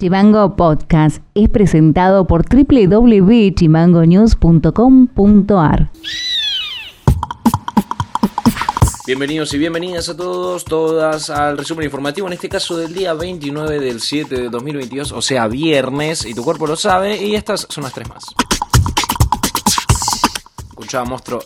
Chimango Podcast es presentado por www.chimangonews.com.ar. Bienvenidos y bienvenidas a todos, todas al resumen informativo, en este caso del día 29 del 7 de 2022, o sea, viernes, y tu cuerpo lo sabe, y estas son las tres más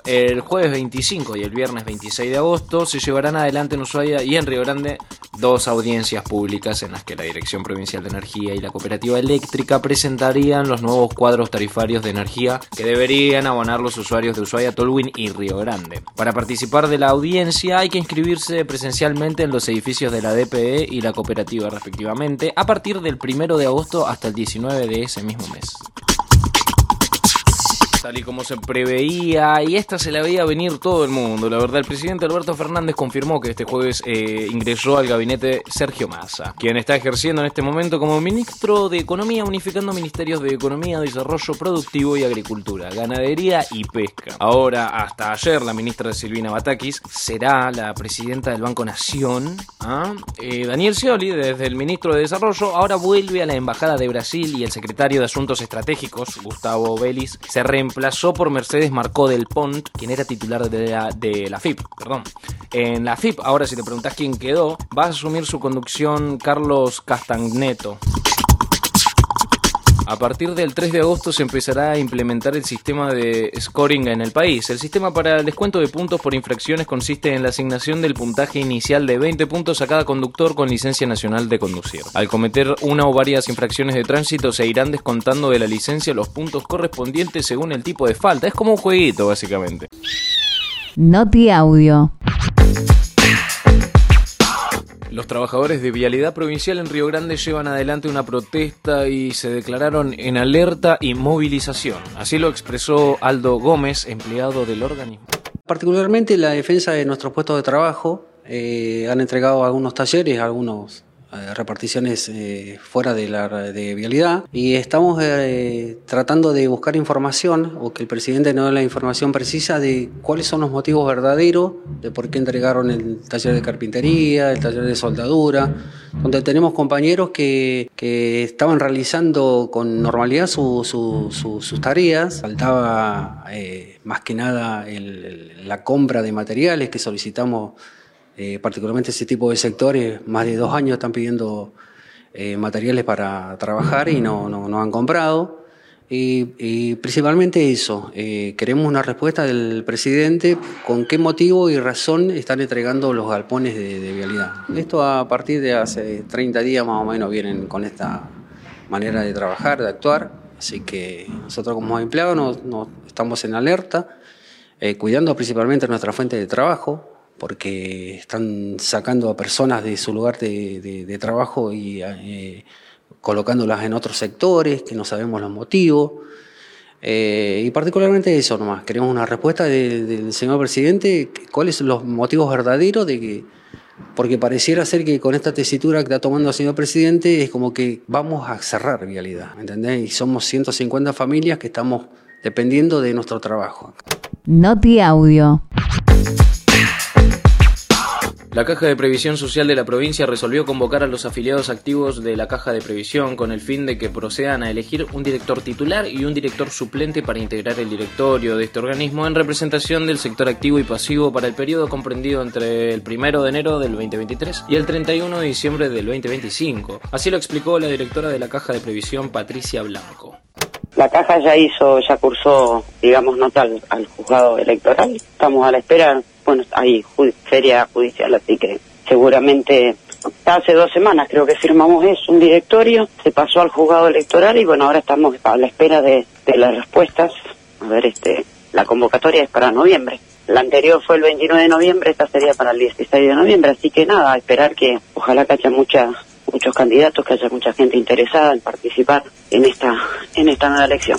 el jueves 25 y el viernes 26 de agosto se llevarán adelante en Ushuaia y en Río Grande dos audiencias públicas en las que la Dirección Provincial de Energía y la Cooperativa Eléctrica presentarían los nuevos cuadros tarifarios de energía que deberían abonar los usuarios de Ushuaia, Tolwyn y Río Grande. Para participar de la audiencia hay que inscribirse presencialmente en los edificios de la DPE y la cooperativa respectivamente a partir del 1 de agosto hasta el 19 de ese mismo mes tal y como se preveía, y esta se la veía venir todo el mundo. La verdad, el presidente Alberto Fernández confirmó que este jueves eh, ingresó al gabinete Sergio Massa, quien está ejerciendo en este momento como ministro de Economía, unificando ministerios de Economía, Desarrollo Productivo y Agricultura, Ganadería y Pesca. Ahora, hasta ayer, la ministra Silvina Batakis será la presidenta del Banco Nación. ¿ah? Eh, Daniel Scioli, desde el ministro de Desarrollo, ahora vuelve a la Embajada de Brasil y el secretario de Asuntos Estratégicos, Gustavo Vélez, se reemplazó reemplazó por Mercedes Marcó del Pont, quien era titular de la, de FIP. Perdón. En la FIP, ahora si te preguntas quién quedó, va a asumir su conducción Carlos Castagneto. A partir del 3 de agosto se empezará a implementar el sistema de scoring en el país. El sistema para el descuento de puntos por infracciones consiste en la asignación del puntaje inicial de 20 puntos a cada conductor con licencia nacional de conducir. Al cometer una o varias infracciones de tránsito se irán descontando de la licencia los puntos correspondientes según el tipo de falta. Es como un jueguito básicamente. Noti Audio. Los trabajadores de Vialidad Provincial en Río Grande llevan adelante una protesta y se declararon en alerta y movilización. Así lo expresó Aldo Gómez, empleado del organismo. Particularmente la defensa de nuestros puestos de trabajo. Eh, han entregado algunos talleres, algunos reparticiones eh, fuera de la de vialidad. Y estamos eh, tratando de buscar información o que el presidente nos dé la información precisa de cuáles son los motivos verdaderos de por qué entregaron el taller de carpintería, el taller de soldadura, donde tenemos compañeros que, que estaban realizando con normalidad sus tareas, faltaba más que nada la compra de materiales que solicitamos eh, particularmente ese tipo de sectores, más de dos años están pidiendo eh, materiales para trabajar y no, no, han comprado. Y, principalmente eso, eh, queremos una respuesta del presidente con qué motivo y razón están entregando los galpones de, vialidad. Esto a partir de hace 30 días más o menos vienen con esta manera de trabajar, de actuar, así que nosotros como empleados no, estamos en alerta, cuidando principalmente nuestra fuente de trabajo, porque están sacando a personas de su lugar de, trabajo y eh, colocándolas en otros sectores que no sabemos los motivos. Eh, y particularmente eso nomás, queremos una respuesta del señor presidente, cuáles son los motivos verdaderos de que, porque pareciera ser que con esta tesitura que está tomando el señor presidente es como que vamos a cerrar vialidad, ¿entendés? Y somos 150 familias que estamos dependiendo de nuestro trabajo. Noti Audio. La Caja de Previsión Social de la provincia resolvió convocar a los afiliados activos de la Caja de Previsión con el fin de que procedan a elegir un director titular y un director suplente para integrar el directorio de este organismo en representación del sector activo y pasivo para el periodo comprendido entre el 1 de enero del 2023 y el 31 de diciembre del 2025. Así lo explicó la directora de la Caja de Previsión, Patricia Blanco. La caja ya hizo, ya cursó, digamos, nota al juzgado electoral. Estamos a la espera bueno, hay feria judicial, así que seguramente hace dos semanas creo que firmamos eso, un directorio, se pasó al juzgado electoral y bueno, ahora estamos a la espera de, las respuestas. A ver, este, la convocatoria es para noviembre. La anterior fue el 29 de noviembre, esta sería para el 16 de noviembre, así que nada, esperar que ojalá que haya mucha, muchos candidatos, que haya mucha gente interesada en participar en esta, en esta nueva elección.